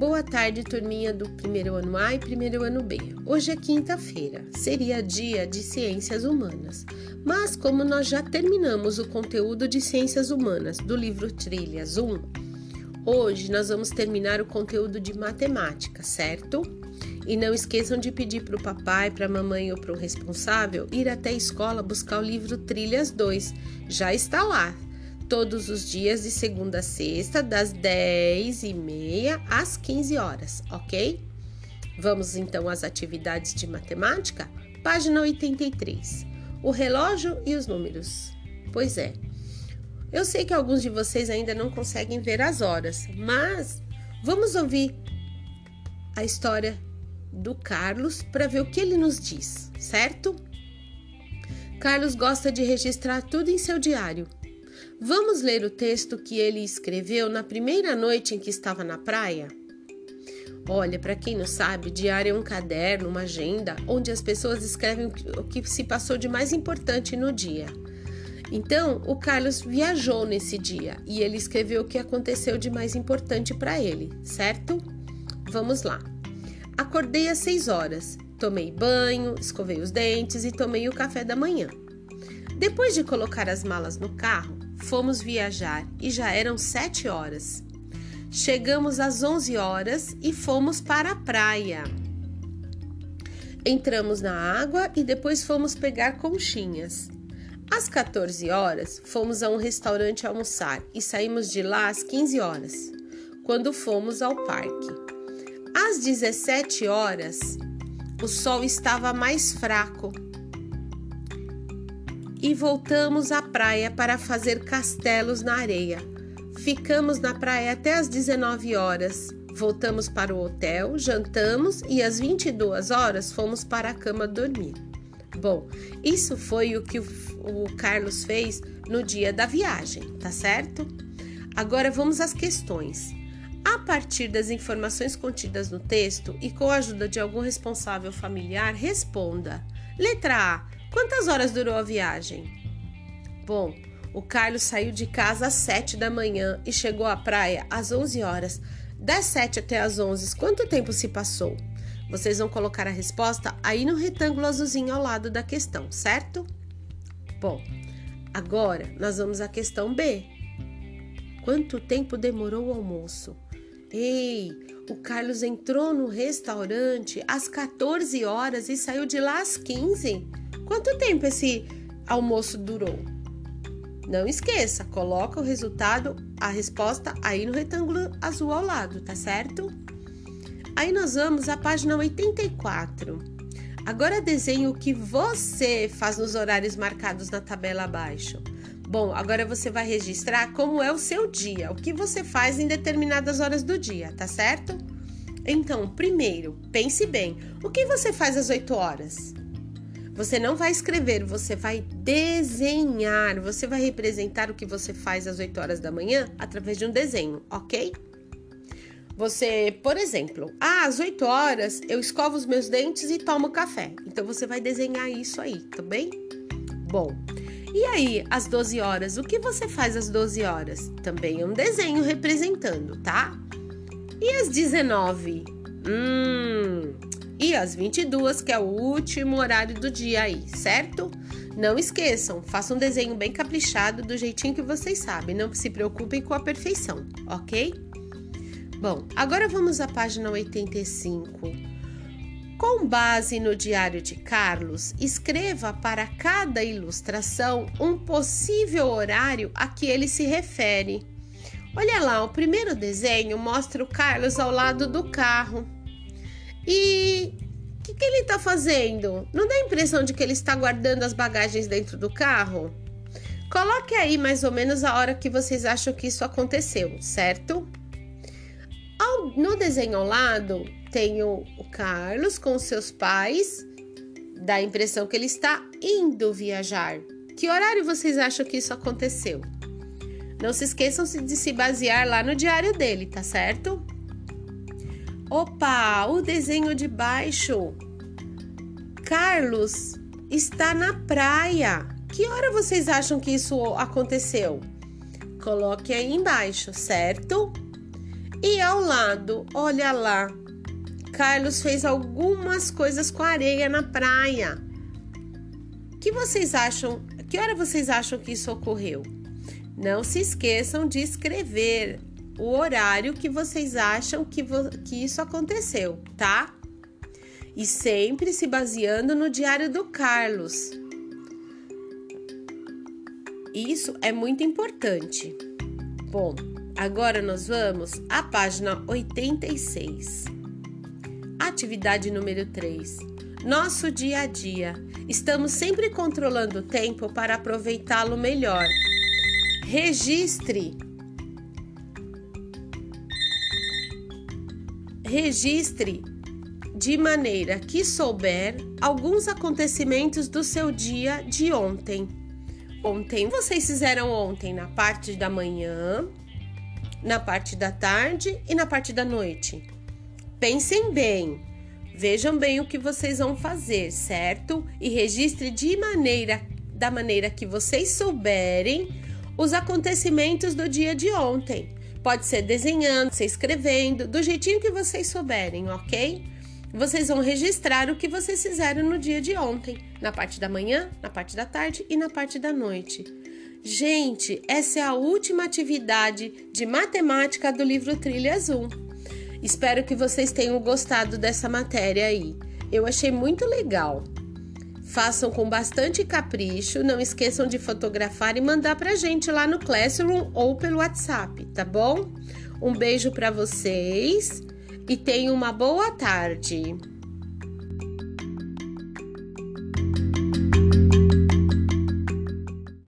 Boa tarde, turminha do primeiro ano A e primeiro ano B. Hoje é quinta-feira, seria dia de ciências humanas. Mas, como nós já terminamos o conteúdo de ciências humanas do livro Trilhas 1, hoje nós vamos terminar o conteúdo de matemática, certo? E não esqueçam de pedir para o papai, para a mamãe ou para o responsável ir até a escola buscar o livro Trilhas 2. Já está lá, todos os dias de segunda a sexta, das 10 e meia às 15 horas, ok? Vamos então às atividades de matemática? Página 83. O relógio e os números. Pois é. Eu sei que alguns de vocês ainda não conseguem ver as horas, mas vamos ouvir a história do Carlos para ver o que ele nos diz, certo? Carlos gosta de registrar tudo em seu diário Vamos ler o texto que ele escreveu na primeira noite em que estava na praia? Olha, para quem não sabe, diário é um caderno, uma agenda, onde as pessoas escrevem o que se passou de mais importante no dia. Então, o Carlos viajou nesse dia e ele escreveu o que aconteceu de mais importante para ele, certo? Vamos lá. Acordei às 6 horas, tomei banho, escovei os dentes e tomei o café da manhã. Depois de colocar as malas no carro, fomos viajar e já eram sete horas. Chegamos às onze horas e fomos para a praia. Entramos na água e depois fomos pegar conchinhas. Às 14 horas, fomos a um restaurante almoçar e saímos de lá às 15 horas, quando fomos ao parque. Às 17 horas, o sol estava mais fraco e voltamos à praia para fazer castelos na areia. Ficamos na praia até às 19 horas. Voltamos para o hotel, jantamos e às 22 horas fomos para a cama dormir. Bom, isso foi o que o Carlos fez no dia da viagem, tá certo? Agora vamos às questões. A partir das informações contidas no texto e com a ajuda de algum responsável familiar, responda. Letra A. Quantas horas durou a viagem? Bom, o Carlos saiu de casa às 7 da manhã e chegou à praia às 11 horas. Das 7 até às 11, quanto tempo se passou? Vocês vão colocar a resposta aí no retângulo azulzinho ao lado da questão, certo? Bom, agora nós vamos à questão B. Quanto tempo demorou o almoço? Ei, o Carlos entrou no restaurante às 14 horas e saiu de lá às 15. Quanto tempo esse almoço durou? Não esqueça, coloca o resultado, a resposta aí no retângulo azul ao lado, tá certo? Aí nós vamos à página 84. Agora desenhe o que você faz nos horários marcados na tabela abaixo. Bom, agora você vai registrar como é o seu dia, o que você faz em determinadas horas do dia, tá certo? Então, primeiro, pense bem: o que você faz às 8 horas? Você não vai escrever, você vai desenhar. Você vai representar o que você faz às 8 horas da manhã através de um desenho, ok? Você, por exemplo, ah, às 8 horas eu escovo os meus dentes e tomo café. Então você vai desenhar isso aí, tá bem? Bom, e aí, às 12 horas, o que você faz às 12 horas? Também é um desenho representando, tá? E às 19? Hum, e às 22, que é o último horário do dia aí, certo? Não esqueçam, façam um desenho bem caprichado do jeitinho que vocês sabem, não se preocupem com a perfeição, ok? Bom, agora vamos à página 85. Com base no diário de Carlos, escreva para cada ilustração um possível horário a que ele se refere. Olha lá, o primeiro desenho mostra o Carlos ao lado do carro. E o que, que ele está fazendo? Não dá a impressão de que ele está guardando as bagagens dentro do carro? Coloque aí mais ou menos a hora que vocês acham que isso aconteceu, certo? Ao, no desenho ao lado tem o, o Carlos com seus pais, dá a impressão que ele está indo viajar. Que horário vocês acham que isso aconteceu? Não se esqueçam de se basear lá no diário dele, tá certo? Opa, o desenho de baixo. Carlos está na praia. Que hora vocês acham que isso aconteceu? Coloque aí embaixo, certo? E ao lado, olha lá, Carlos fez algumas coisas com areia na praia. Que vocês acham? Que hora vocês acham que isso ocorreu? Não se esqueçam de escrever o horário que vocês acham que, que isso aconteceu, tá? E sempre se baseando no diário do Carlos. Isso é muito importante. Bom, agora nós vamos à página 86. Atividade número 3. Nosso dia a dia. Estamos sempre controlando o tempo para aproveitá-lo melhor. Registre. Registre de maneira que souber alguns acontecimentos do seu dia de ontem. Ontem, vocês fizeram ontem na parte da manhã, na parte da tarde e na parte da noite. Pensem bem, vejam bem o que vocês vão fazer, certo? E registre de maneira da maneira que vocês souberem os acontecimentos do dia de ontem. Pode ser desenhando, ser escrevendo, do jeitinho que vocês souberem, ok? Vocês vão registrar o que vocês fizeram no dia de ontem, na parte da manhã, na parte da tarde e na parte da noite. Gente, essa é a última atividade de matemática do livro Trilhas 1. Espero que vocês tenham gostado dessa matéria aí. Eu achei muito legal. Façam com bastante capricho, não esqueçam de fotografar e mandar pra gente lá no Classroom ou pelo WhatsApp, tá bom? Um beijo para vocês e tenha uma boa tarde.